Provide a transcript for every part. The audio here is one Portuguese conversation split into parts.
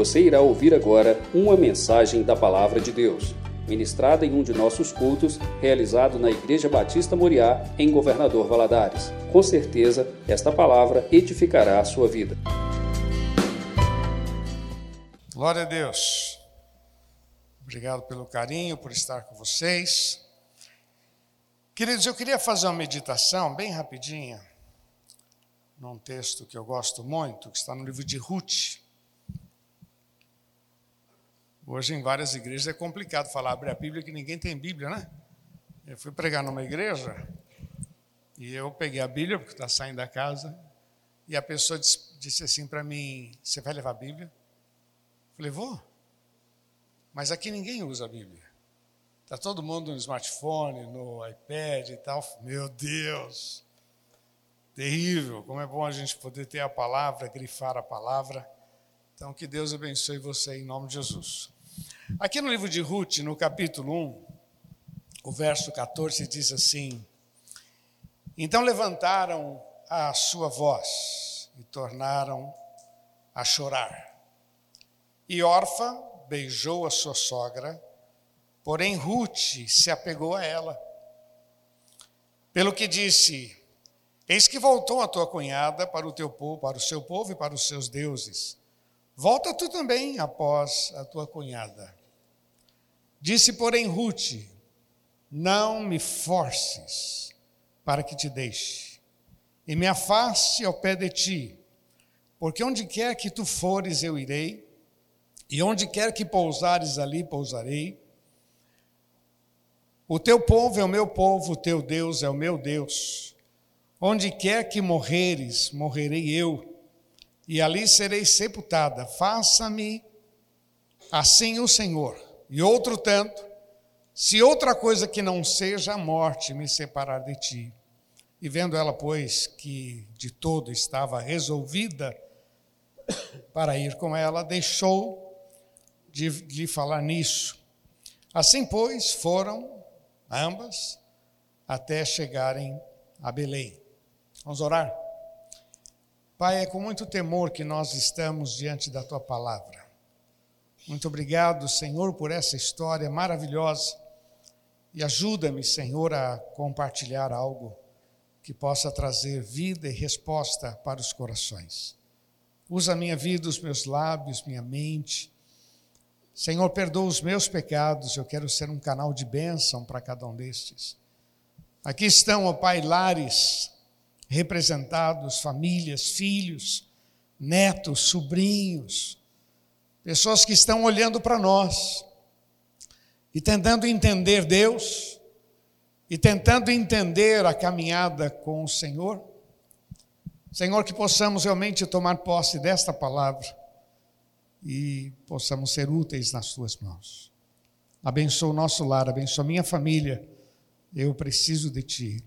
Você irá ouvir agora uma mensagem da Palavra de Deus, ministrada em um de nossos cultos, realizado na Igreja Batista Moriá, em Governador Valadares. Com certeza, esta palavra edificará a sua vida. Glória a Deus. Obrigado pelo carinho, por estar com vocês. Queridos, eu queria fazer uma meditação bem rapidinha, num texto que eu gosto muito, que está no livro de Ruth. Hoje, em várias igrejas, é complicado falar abrir a Bíblia, que ninguém tem Bíblia, né? Eu fui pregar numa igreja e eu peguei a Bíblia, porque está saindo da casa, e a pessoa disse, disse assim para mim: Você vai levar a Bíblia? Eu falei: Vou. Mas aqui ninguém usa a Bíblia. Está todo mundo no smartphone, no iPad e tal. Meu Deus! Terrível! Como é bom a gente poder ter a palavra, grifar a palavra. Então, que Deus abençoe você em nome de Jesus. Aqui no livro de Ruth, no capítulo 1, o verso 14 diz assim: Então levantaram a sua voz e tornaram a chorar. E Orfa beijou a sua sogra, porém Ruth se apegou a ela. Pelo que disse: Eis que voltou a tua cunhada para o teu povo, para o seu povo e para os seus deuses. Volta tu também após a tua cunhada. Disse, porém, Ruth: Não me forces para que te deixe, e me afaste ao pé de ti, porque onde quer que tu fores, eu irei, e onde quer que pousares, ali pousarei. O teu povo é o meu povo, o teu Deus é o meu Deus. Onde quer que morreres, morrerei eu, e ali serei sepultada. Faça-me assim o Senhor e outro tanto, se outra coisa que não seja a morte me separar de ti. E vendo ela, pois, que de todo estava resolvida para ir com ela, deixou de lhe falar nisso. Assim, pois, foram ambas até chegarem a Belém. Vamos orar? Pai, é com muito temor que nós estamos diante da tua palavra. Muito obrigado, Senhor, por essa história maravilhosa. E ajuda-me, Senhor, a compartilhar algo que possa trazer vida e resposta para os corações. Usa a minha vida, os meus lábios, minha mente. Senhor, perdoa os meus pecados, eu quero ser um canal de bênção para cada um destes. Aqui estão, ó Pai, lares representados, famílias, filhos, netos, sobrinhos, Pessoas que estão olhando para nós e tentando entender Deus e tentando entender a caminhada com o Senhor. Senhor, que possamos realmente tomar posse desta palavra e possamos ser úteis nas tuas mãos. Abençoa o nosso lar, abençoa a minha família. Eu preciso de ti.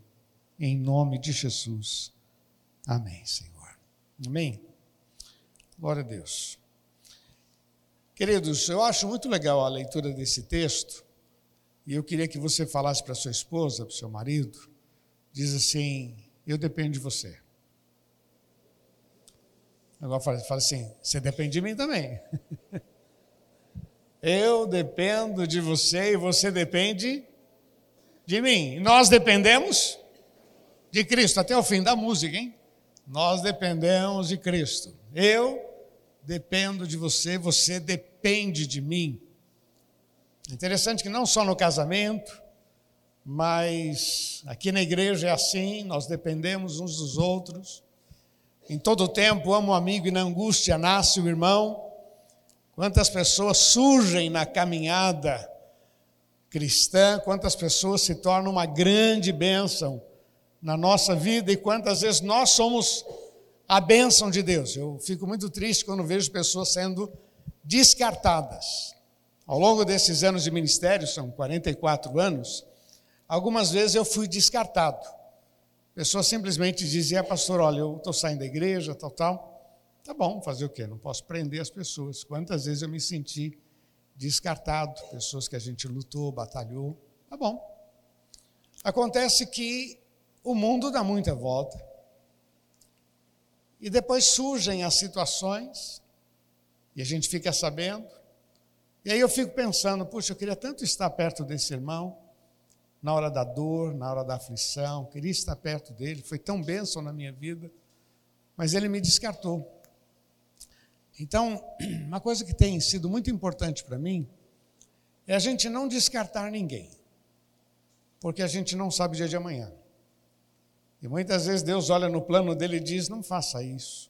Em nome de Jesus. Amém, Senhor. Amém. Glória a Deus. Queridos, eu acho muito legal a leitura desse texto, e eu queria que você falasse para sua esposa, para seu marido, diz assim: Eu dependo de você. Agora fala, fala assim: Você depende de mim também. eu dependo de você e você depende de mim. Nós dependemos de Cristo, até o fim da música, hein? Nós dependemos de Cristo. Eu dependo de você, você depende de mim. Interessante que não só no casamento, mas aqui na igreja é assim, nós dependemos uns dos outros. Em todo tempo, amo o amigo e na angústia nasce o irmão. Quantas pessoas surgem na caminhada cristã, quantas pessoas se tornam uma grande bênção na nossa vida e quantas vezes nós somos a bênção de Deus. Eu fico muito triste quando vejo pessoas sendo descartadas. Ao longo desses anos de ministério, são 44 anos, algumas vezes eu fui descartado. Pessoas simplesmente diziam, ah, pastor, olha, eu estou saindo da igreja, tal, tal. Tá bom, fazer o quê? Não posso prender as pessoas. Quantas vezes eu me senti descartado, pessoas que a gente lutou, batalhou. Tá bom. Acontece que o mundo dá muita volta. E depois surgem as situações e a gente fica sabendo. E aí eu fico pensando, puxa, eu queria tanto estar perto desse irmão, na hora da dor, na hora da aflição, queria estar perto dele, foi tão bênção na minha vida, mas ele me descartou. Então, uma coisa que tem sido muito importante para mim é a gente não descartar ninguém, porque a gente não sabe o dia de amanhã. E muitas vezes Deus olha no plano dele e diz: não faça isso.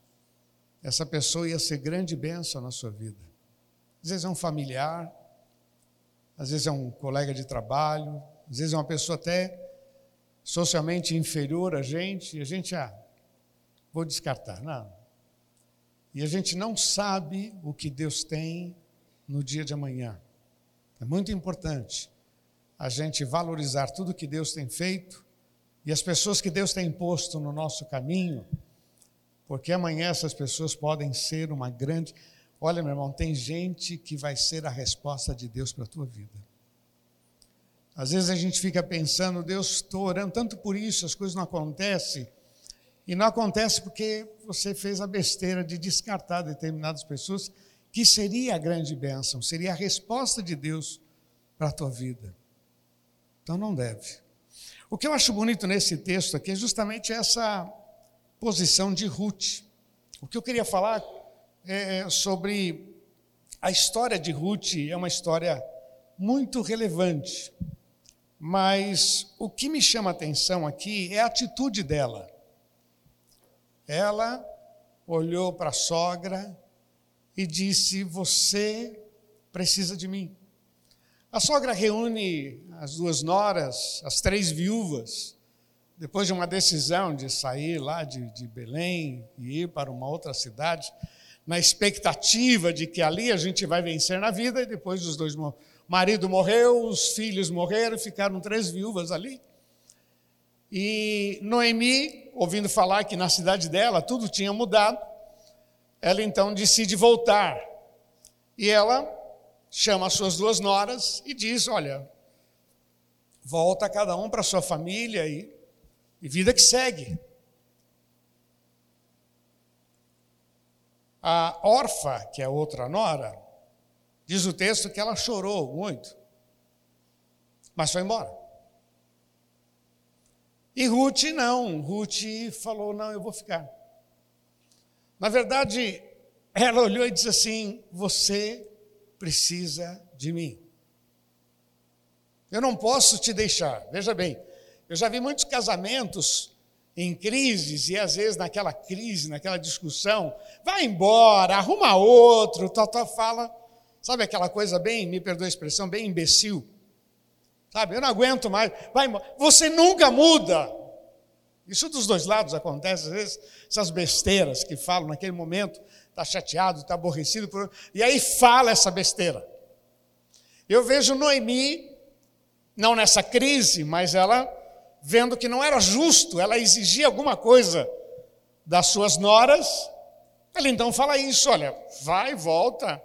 Essa pessoa ia ser grande bênção na sua vida. Às vezes é um familiar, às vezes é um colega de trabalho, às vezes é uma pessoa até socialmente inferior a gente, e a gente, ah, vou descartar. Não. E a gente não sabe o que Deus tem no dia de amanhã. É muito importante a gente valorizar tudo que Deus tem feito e as pessoas que Deus tem posto no nosso caminho, porque amanhã essas pessoas podem ser uma grande. Olha, meu irmão, tem gente que vai ser a resposta de Deus para a tua vida. Às vezes a gente fica pensando, Deus, estou orando tanto por isso, as coisas não acontecem. E não acontece porque você fez a besteira de descartar determinadas pessoas, que seria a grande bênção, seria a resposta de Deus para a tua vida. Então não deve. O que eu acho bonito nesse texto aqui é justamente essa posição de Ruth. O que eu queria falar é sobre a história de Ruth, é uma história muito relevante. Mas o que me chama a atenção aqui é a atitude dela. Ela olhou para a sogra e disse: Você precisa de mim. A sogra reúne as duas noras, as três viúvas, depois de uma decisão de sair lá de, de Belém e ir para uma outra cidade, na expectativa de que ali a gente vai vencer na vida, e depois os dois. O marido morreu, os filhos morreram, ficaram três viúvas ali. E Noemi, ouvindo falar que na cidade dela tudo tinha mudado, ela então decide voltar. E ela chama as suas duas noras e diz: Olha, volta cada um para sua família e, e vida que segue. A órfã, que é outra nora, diz o texto que ela chorou muito, mas foi embora. E Ruth não, Ruth falou: não, eu vou ficar. Na verdade, ela olhou e disse assim: Você precisa de mim. Eu não posso te deixar. Veja bem, eu já vi muitos casamentos em crises e às vezes naquela crise, naquela discussão, vai embora, arruma outro, tal, tal, fala. Sabe aquela coisa bem, me perdoa a expressão, bem imbecil? Sabe, eu não aguento mais. Vai, você nunca muda. Isso dos dois lados acontece, às vezes, essas besteiras que falam naquele momento, está chateado, está aborrecido, por... e aí fala essa besteira. Eu vejo Noemi, não nessa crise, mas ela vendo que não era justo, ela exigia alguma coisa das suas noras, ela então fala isso: olha, vai, volta,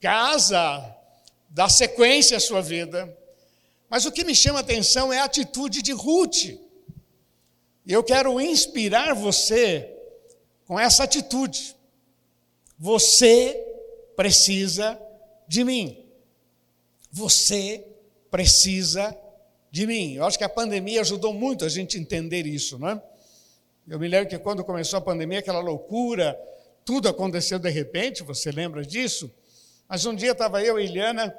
casa, dá sequência à sua vida. Mas o que me chama a atenção é a atitude de Ruth. Eu quero inspirar você com essa atitude. Você precisa de mim. Você precisa de mim. Eu acho que a pandemia ajudou muito a gente entender isso, não é? Eu me lembro que quando começou a pandemia, aquela loucura, tudo aconteceu de repente, você lembra disso? Mas um dia estava eu e Eliana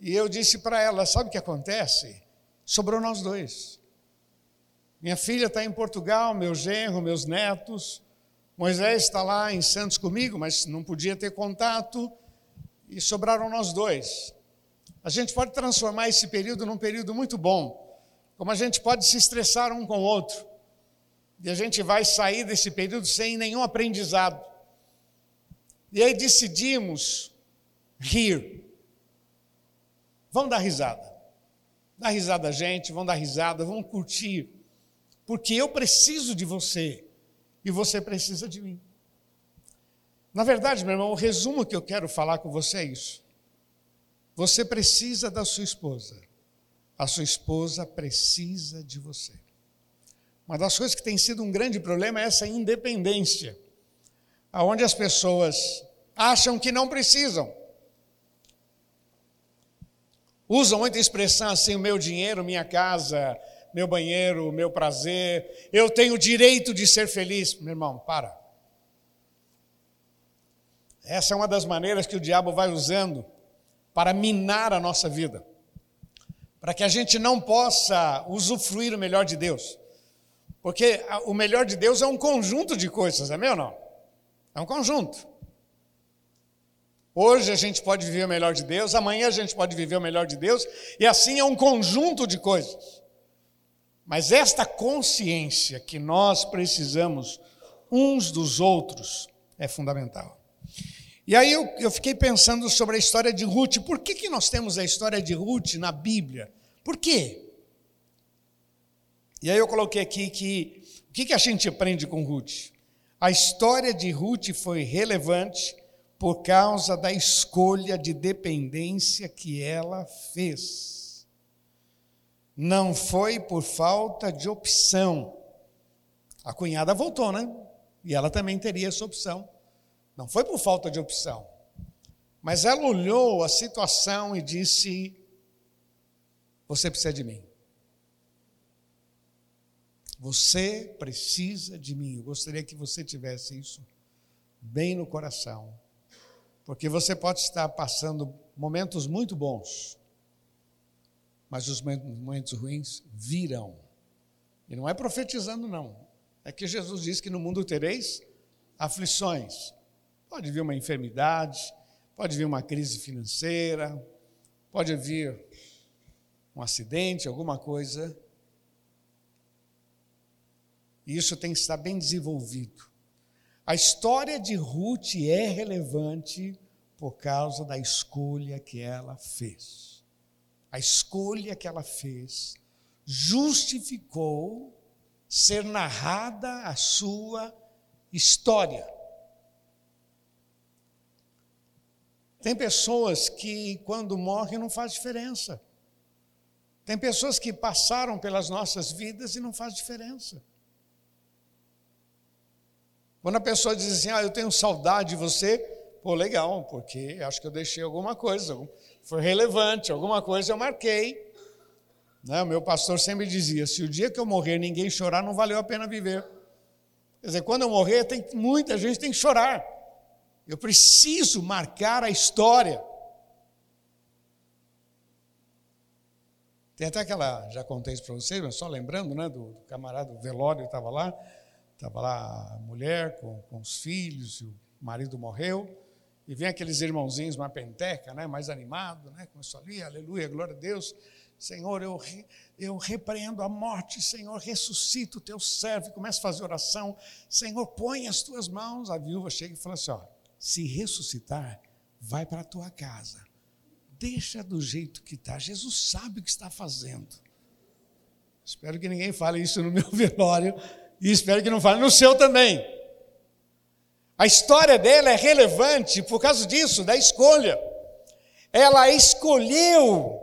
e eu disse para ela: sabe o que acontece? Sobrou nós dois. Minha filha está em Portugal, meu genro, meus netos. Moisés está lá em Santos comigo, mas não podia ter contato. E sobraram nós dois. A gente pode transformar esse período num período muito bom. Como a gente pode se estressar um com o outro. E a gente vai sair desse período sem nenhum aprendizado. E aí decidimos rir. Vamos dar risada. Dá risada a gente, vamos dar risada, vamos curtir. Porque eu preciso de você e você precisa de mim. Na verdade, meu irmão, o resumo que eu quero falar com você é isso. Você precisa da sua esposa. A sua esposa precisa de você. Uma das coisas que tem sido um grande problema é essa independência, aonde as pessoas acham que não precisam. Usam muita expressão assim: o meu dinheiro, minha casa, meu banheiro, meu prazer, eu tenho o direito de ser feliz. Meu irmão, para. Essa é uma das maneiras que o diabo vai usando para minar a nossa vida, para que a gente não possa usufruir o melhor de Deus. Porque o melhor de Deus é um conjunto de coisas, é meu não? É um conjunto. Hoje a gente pode viver o melhor de Deus, amanhã a gente pode viver o melhor de Deus, e assim é um conjunto de coisas. Mas esta consciência que nós precisamos uns dos outros é fundamental. E aí eu, eu, fiquei pensando sobre a história de Ruth. Por que, que nós temos a história de Ruth na Bíblia? Por quê? E aí eu coloquei aqui que o que, que a gente aprende com Ruth? A história de Ruth foi relevante por causa da escolha de dependência que ela fez. Não foi por falta de opção. A cunhada voltou, né? E ela também teria essa opção. Não foi por falta de opção. Mas ela olhou a situação e disse: Você precisa de mim. Você precisa de mim. Eu gostaria que você tivesse isso bem no coração. Porque você pode estar passando momentos muito bons, mas os momentos ruins virão. E não é profetizando, não. É que Jesus diz que no mundo tereis aflições. Pode vir uma enfermidade, pode vir uma crise financeira, pode vir um acidente, alguma coisa. E isso tem que estar bem desenvolvido. A história de Ruth é relevante por causa da escolha que ela fez. A escolha que ela fez justificou ser narrada a sua história. Tem pessoas que, quando morrem, não faz diferença. Tem pessoas que passaram pelas nossas vidas e não faz diferença. Quando a pessoa diz assim, ah, eu tenho saudade de você, pô, legal, porque acho que eu deixei alguma coisa, foi relevante, alguma coisa eu marquei. Né? O meu pastor sempre dizia: se o dia que eu morrer ninguém chorar, não valeu a pena viver. Quer dizer, quando eu morrer, tem, muita gente tem que chorar. Eu preciso marcar a história. Tem até aquela, já contei isso para vocês, mas só lembrando, né, do, do camarada, o velório estava lá, estava lá a mulher com, com os filhos, e o marido morreu, e vem aqueles irmãozinhos, uma penteca, né, mais animado, né, começou ali, aleluia, glória a Deus, Senhor, eu, eu repreendo a morte, Senhor, ressuscita o teu servo, começa a fazer oração, Senhor, põe as tuas mãos, a viúva chega e fala assim, ó, se ressuscitar, vai para a tua casa. Deixa do jeito que está. Jesus sabe o que está fazendo. Espero que ninguém fale isso no meu velório e espero que não fale no seu também. A história dela é relevante por causa disso, da escolha. Ela escolheu,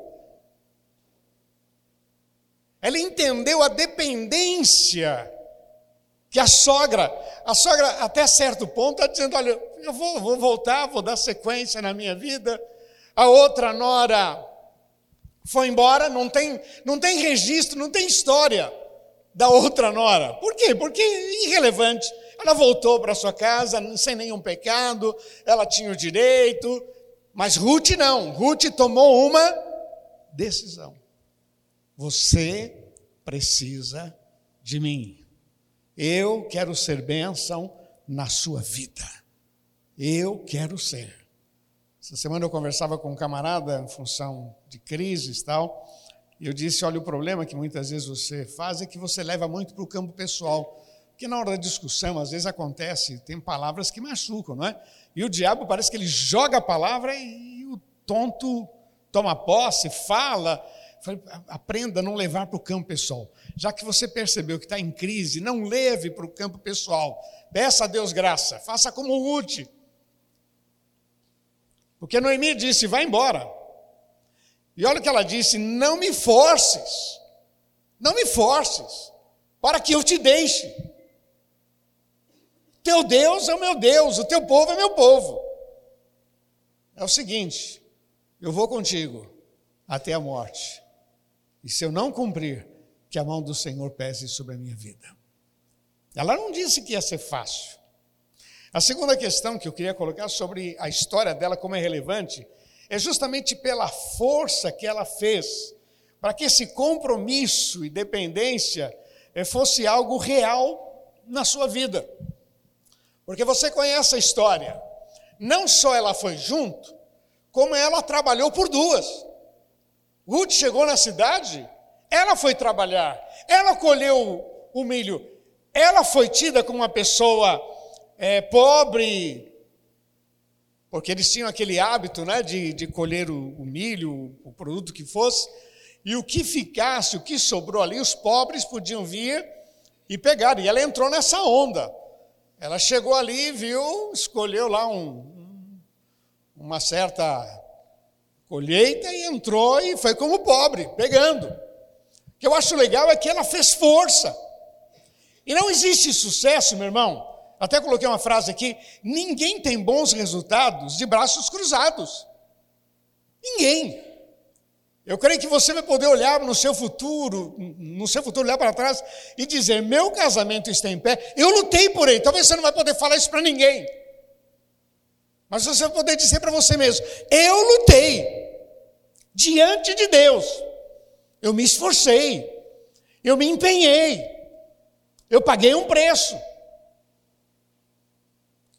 ela entendeu a dependência que a sogra, a sogra até certo ponto está dizendo: olha, eu vou, vou voltar, vou dar sequência na minha vida. A outra nora foi embora, não tem, não tem registro, não tem história da outra nora. Por quê? Porque irrelevante. Ela voltou para sua casa sem nenhum pecado, ela tinha o direito, mas Ruth não. Ruth tomou uma decisão. Você precisa de mim. Eu quero ser bênção na sua vida. Eu quero ser. Essa semana eu conversava com um camarada em função de crises e tal, e eu disse: olha, o problema que muitas vezes você faz é que você leva muito para o campo pessoal. Porque na hora da discussão, às vezes acontece, tem palavras que machucam, não é? E o diabo parece que ele joga a palavra e o tonto toma posse, fala. Aprenda a não levar para o campo pessoal. Já que você percebeu que está em crise, não leve para o campo pessoal. Peça a Deus graça. Faça como Ruth. Porque Noemi disse: vai embora. E olha o que ela disse: não me forces. Não me forces. Para que eu te deixe. Teu Deus é o meu Deus, o teu povo é meu povo. é o seguinte: eu vou contigo até a morte. E se eu não cumprir, que a mão do Senhor pese sobre a minha vida. Ela não disse que ia ser fácil. A segunda questão que eu queria colocar sobre a história dela, como é relevante, é justamente pela força que ela fez para que esse compromisso e dependência eh, fosse algo real na sua vida. Porque você conhece a história. Não só ela foi junto, como ela trabalhou por duas. Ruth chegou na cidade, ela foi trabalhar, ela colheu o milho, ela foi tida como uma pessoa é, pobre, porque eles tinham aquele hábito né, de, de colher o, o milho, o produto que fosse, e o que ficasse, o que sobrou ali, os pobres podiam vir e pegar. E ela entrou nessa onda. Ela chegou ali, viu, escolheu lá um, uma certa colheita e entrou e foi como pobre, pegando. O que eu acho legal é que ela fez força. E não existe sucesso, meu irmão, até coloquei uma frase aqui: ninguém tem bons resultados de braços cruzados. Ninguém. Eu creio que você vai poder olhar no seu futuro, no seu futuro olhar para trás e dizer: meu casamento está em pé, eu lutei por ele. Talvez você não vai poder falar isso para ninguém, mas você vai poder dizer para você mesmo: eu lutei diante de Deus, eu me esforcei, eu me empenhei, eu paguei um preço.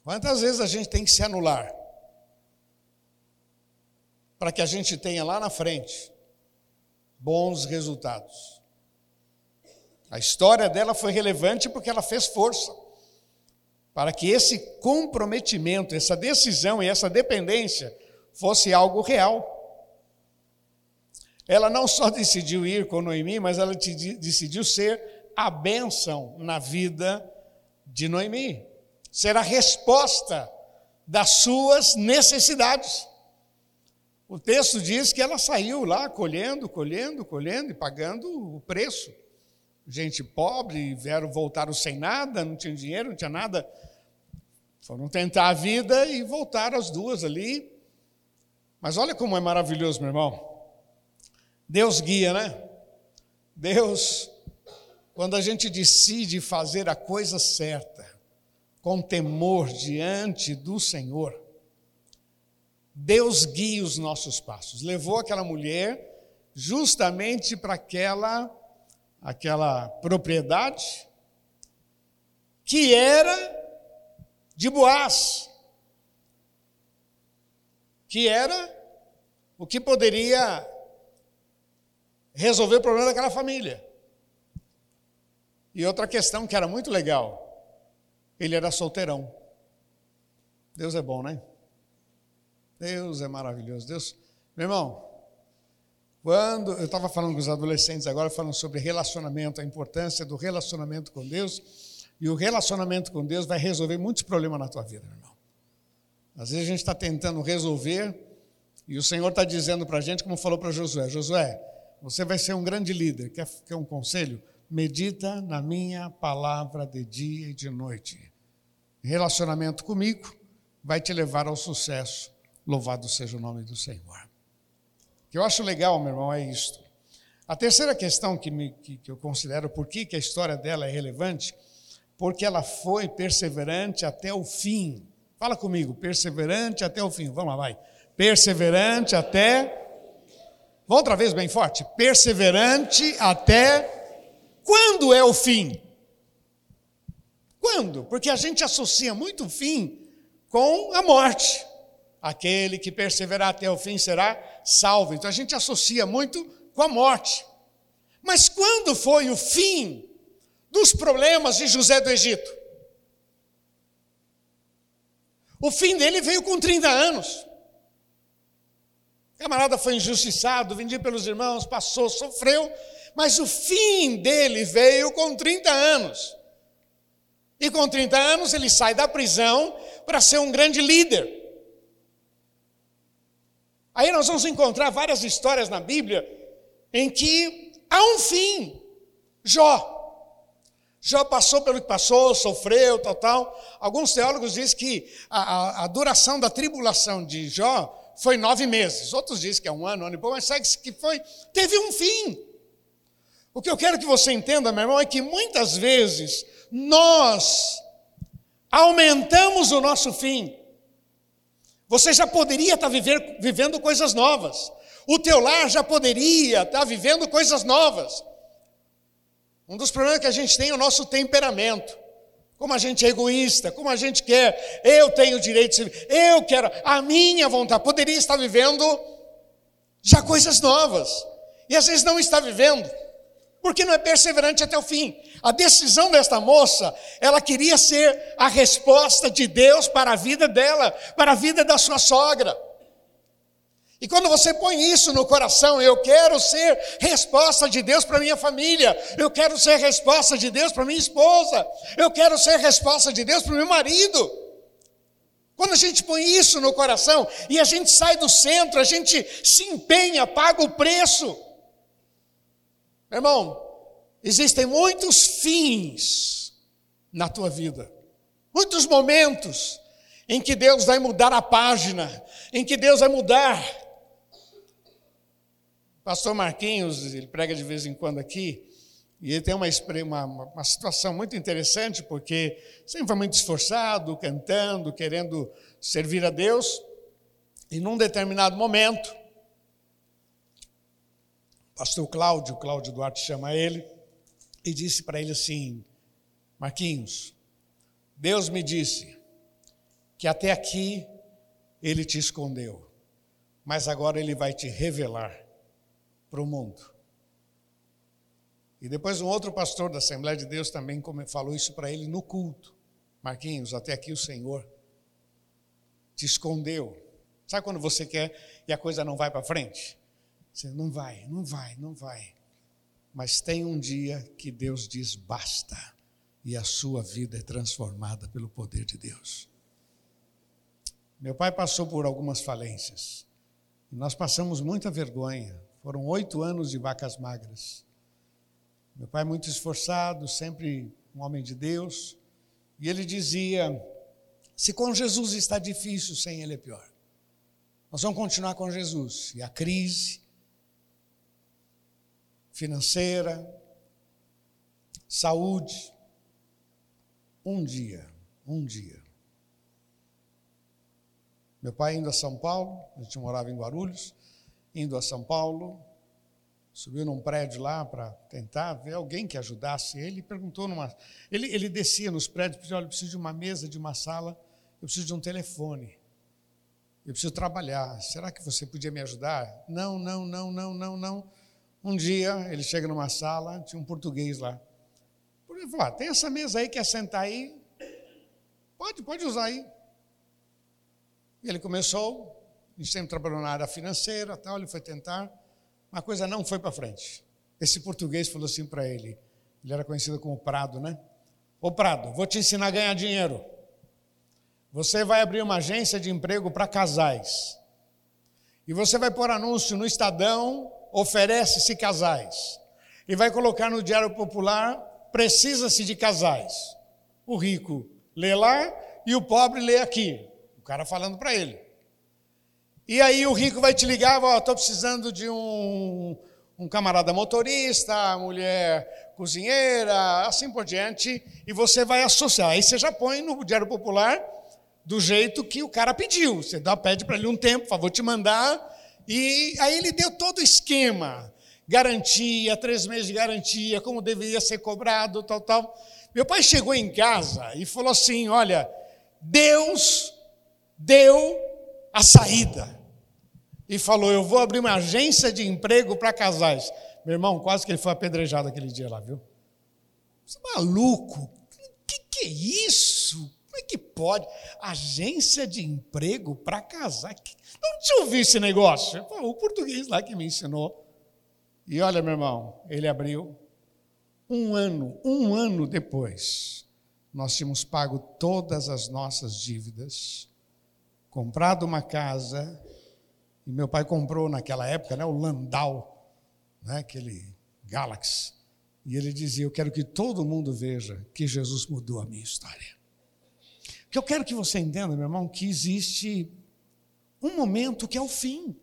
Quantas vezes a gente tem que se anular para que a gente tenha lá na frente bons resultados? A história dela foi relevante porque ela fez força para que esse comprometimento, essa decisão e essa dependência fosse algo real. Ela não só decidiu ir com Noemi, mas ela decidiu ser a bênção na vida de Noemi ser a resposta das suas necessidades. O texto diz que ela saiu lá colhendo, colhendo, colhendo e pagando o preço. Gente pobre, vieram, voltaram sem nada, não tinham dinheiro, não tinha nada. Foram tentar a vida e voltaram as duas ali. Mas olha como é maravilhoso, meu irmão. Deus guia, né? Deus, quando a gente decide fazer a coisa certa, com temor diante do Senhor, Deus guia os nossos passos. Levou aquela mulher justamente para aquela aquela propriedade que era de Boaz, que era o que poderia resolver o problema daquela família. E outra questão que era muito legal, ele era solteirão. Deus é bom, né? Deus é maravilhoso. Deus, meu irmão, quando eu estava falando com os adolescentes agora, falando sobre relacionamento, a importância do relacionamento com Deus, e o relacionamento com Deus vai resolver muitos problemas na tua vida, meu irmão. Às vezes a gente está tentando resolver, e o Senhor está dizendo para a gente, como falou para Josué: Josué, você vai ser um grande líder. Quer, quer um conselho? Medita na minha palavra de dia e de noite relacionamento comigo vai te levar ao sucesso. Louvado seja o nome do Senhor. O que eu acho legal, meu irmão, é isto. A terceira questão que, me, que, que eu considero por que, que a história dela é relevante, porque ela foi perseverante até o fim. Fala comigo, perseverante até o fim. Vamos lá, vai. Perseverante até. Vamos outra vez bem forte. Perseverante até. Quando é o fim? Quando? Porque a gente associa muito o fim com a morte. Aquele que perseverar até o fim será salvo. Então a gente associa muito com a morte. Mas quando foi o fim dos problemas de José do Egito? O fim dele veio com 30 anos. O camarada foi injustiçado, vendido pelos irmãos, passou, sofreu, mas o fim dele veio com 30 anos. E com 30 anos ele sai da prisão para ser um grande líder. Aí nós vamos encontrar várias histórias na Bíblia em que há um fim. Jó. Jó passou pelo que passou, sofreu, tal, tal. Alguns teólogos dizem que a, a, a duração da tribulação de Jó foi nove meses. Outros dizem que é um ano, um ano e pouco, mas sabe que foi, teve um fim. O que eu quero que você entenda, meu irmão, é que muitas vezes nós aumentamos o nosso fim. Você já poderia estar viver, vivendo coisas novas. O teu lar já poderia estar vivendo coisas novas. Um dos problemas que a gente tem é o nosso temperamento. Como a gente é egoísta, como a gente quer, eu tenho direito de eu quero, a minha vontade. Poderia estar vivendo já coisas novas. E às vezes não está vivendo, porque não é perseverante até o fim. A decisão desta moça, ela queria ser a resposta de Deus para a vida dela, para a vida da sua sogra. E quando você põe isso no coração, eu quero ser resposta de Deus para minha família, eu quero ser resposta de Deus para minha esposa, eu quero ser resposta de Deus para meu marido. Quando a gente põe isso no coração e a gente sai do centro, a gente se empenha, paga o preço. Meu irmão, existem muitos fins na tua vida, muitos momentos em que Deus vai mudar a página, em que Deus vai mudar. Pastor Marquinhos, ele prega de vez em quando aqui, e ele tem uma, uma, uma situação muito interessante, porque sempre foi muito esforçado, cantando, querendo servir a Deus, e num determinado momento, pastor Cláudio, Cláudio Duarte chama ele, e disse para ele assim: Marquinhos, Deus me disse que até aqui ele te escondeu, mas agora ele vai te revelar para o mundo. E depois um outro pastor da Assembleia de Deus também falou isso para ele no culto. Marquinhos, até aqui o Senhor te escondeu. Sabe quando você quer e a coisa não vai para frente? Você não vai, não vai, não vai. Mas tem um dia que Deus diz basta e a sua vida é transformada pelo poder de Deus. Meu pai passou por algumas falências. Nós passamos muita vergonha, foram oito anos de vacas magras. Meu pai, muito esforçado, sempre um homem de Deus, e ele dizia: se com Jesus está difícil, sem Ele é pior. Nós vamos continuar com Jesus. E a crise financeira, saúde, um dia, um dia. Meu pai indo a São Paulo, a gente morava em Guarulhos, indo a São Paulo, subiu num prédio lá para tentar ver alguém que ajudasse ele, perguntou numa. Ele, ele descia nos prédios e dizia: Olha, eu preciso de uma mesa, de uma sala, eu preciso de um telefone, eu preciso trabalhar. Será que você podia me ajudar? Não, não, não, não, não, não. Um dia ele chega numa sala, tinha um português lá. Ele falou: ah, tem essa mesa aí, quer sentar aí? Pode, pode usar aí. E ele começou ele sempre trabalhou na área financeira, tal, ele foi tentar, mas a coisa não foi para frente. Esse português falou assim para ele, ele era conhecido como Prado, né? Ô Prado, vou te ensinar a ganhar dinheiro. Você vai abrir uma agência de emprego para casais. E você vai pôr anúncio no Estadão, oferece-se casais. E vai colocar no Diário Popular, precisa-se de casais. O rico lê lá e o pobre lê aqui. O cara falando para ele. E aí o rico vai te ligar, ó, estou precisando de um, um camarada motorista, mulher cozinheira, assim por diante, e você vai associar. Aí você já põe no Diário Popular do jeito que o cara pediu. Você dá, pede para ele um tempo, favor, te mandar. E aí ele deu todo o esquema. Garantia, três meses de garantia, como deveria ser cobrado, tal, tal. Meu pai chegou em casa e falou assim: olha, Deus deu a saída. E falou: Eu vou abrir uma agência de emprego para casais. Meu irmão, quase que ele foi apedrejado aquele dia lá, viu? Você é maluco? O que, que é isso? Como é que pode? Agência de emprego para casar? Não tinha ouvido esse negócio. O português lá que me ensinou. E olha, meu irmão, ele abriu. Um ano, um ano depois, nós tínhamos pago todas as nossas dívidas comprado uma casa, e meu pai comprou naquela época né, o Landau, né, aquele Galaxy. E ele dizia: Eu quero que todo mundo veja que Jesus mudou a minha história. Que eu quero que você entenda, meu irmão, que existe um momento que é o fim.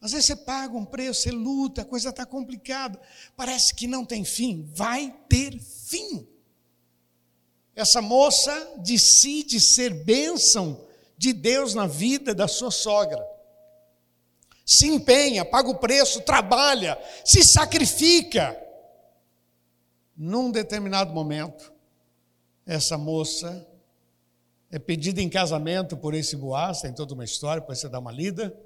Às vezes você paga um preço, você luta, a coisa está complicada, parece que não tem fim. Vai ter fim. Essa moça decide ser bênção de Deus na vida da sua sogra. Se empenha, paga o preço, trabalha, se sacrifica. Num determinado momento, essa moça é pedida em casamento por esse Boaz, tem toda uma história, depois você dá uma lida,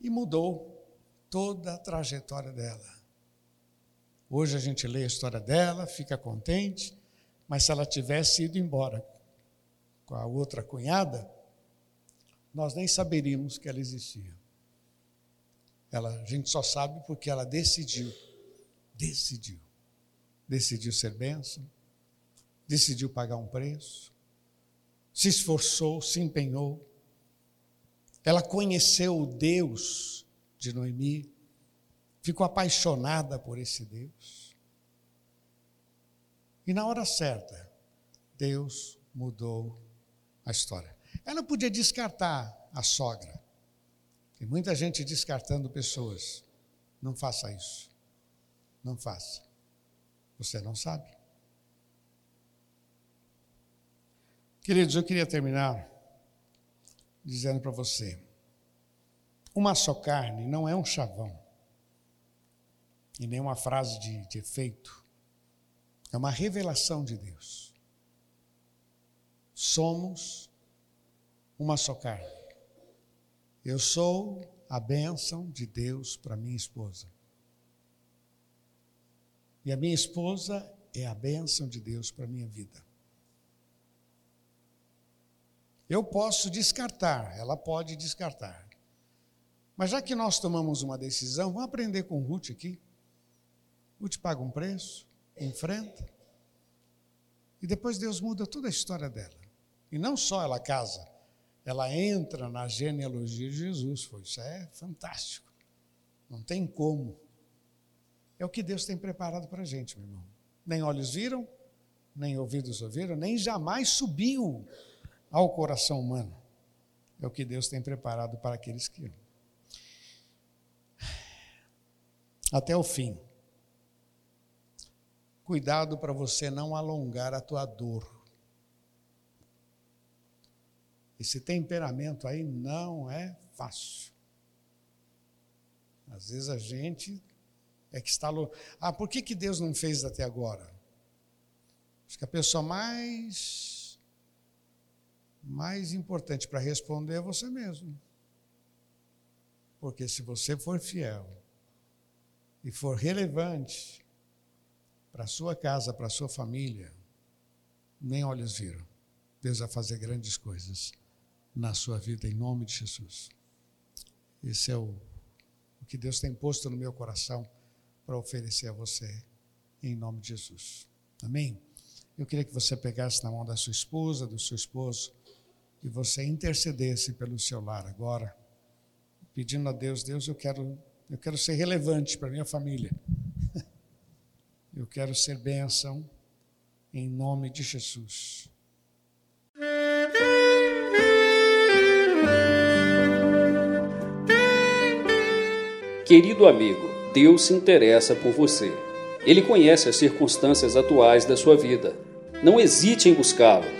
e mudou toda a trajetória dela. Hoje a gente lê a história dela, fica contente, mas se ela tivesse ido embora com a outra cunhada, nós nem saberíamos que ela existia. Ela, a gente só sabe porque ela decidiu, decidiu, decidiu ser bênção, decidiu pagar um preço, se esforçou, se empenhou. Ela conheceu o Deus de Noemi, ficou apaixonada por esse Deus. E na hora certa, Deus mudou a história. Ela podia descartar a sogra. Tem muita gente descartando pessoas. Não faça isso. Não faça. Você não sabe. Queridos, eu queria terminar dizendo para você: uma só carne não é um chavão, e nem uma frase de, de efeito, é uma revelação de Deus. Somos uma só carne. Eu sou a bênção de Deus para minha esposa. E a minha esposa é a bênção de Deus para minha vida. Eu posso descartar, ela pode descartar. Mas já que nós tomamos uma decisão, vamos aprender com Ruth aqui. Ruth paga um preço, enfrenta. E depois Deus muda toda a história dela. E não só ela casa, ela entra na genealogia de Jesus. Foi, isso é fantástico. Não tem como. É o que Deus tem preparado para a gente, meu irmão. Nem olhos viram, nem ouvidos ouviram, nem jamais subiu ao coração humano. É o que Deus tem preparado para aqueles que. Até o fim. Cuidado para você não alongar a tua dor. Esse temperamento aí não é fácil. Às vezes a gente é que está. Ah, por que, que Deus não fez até agora? Acho que a pessoa mais mais importante para responder é você mesmo. Porque se você for fiel e for relevante para a sua casa, para a sua família, nem olhos viram. Deus vai fazer grandes coisas na sua vida, em nome de Jesus. Esse é o, o que Deus tem posto no meu coração para oferecer a você, em nome de Jesus. Amém? Eu queria que você pegasse na mão da sua esposa, do seu esposo, e você intercedesse pelo seu lar agora, pedindo a Deus, Deus, eu quero, eu quero ser relevante para minha família. Eu quero ser bênção em nome de Jesus. Querido amigo, Deus se interessa por você. Ele conhece as circunstâncias atuais da sua vida. Não hesite em buscá-lo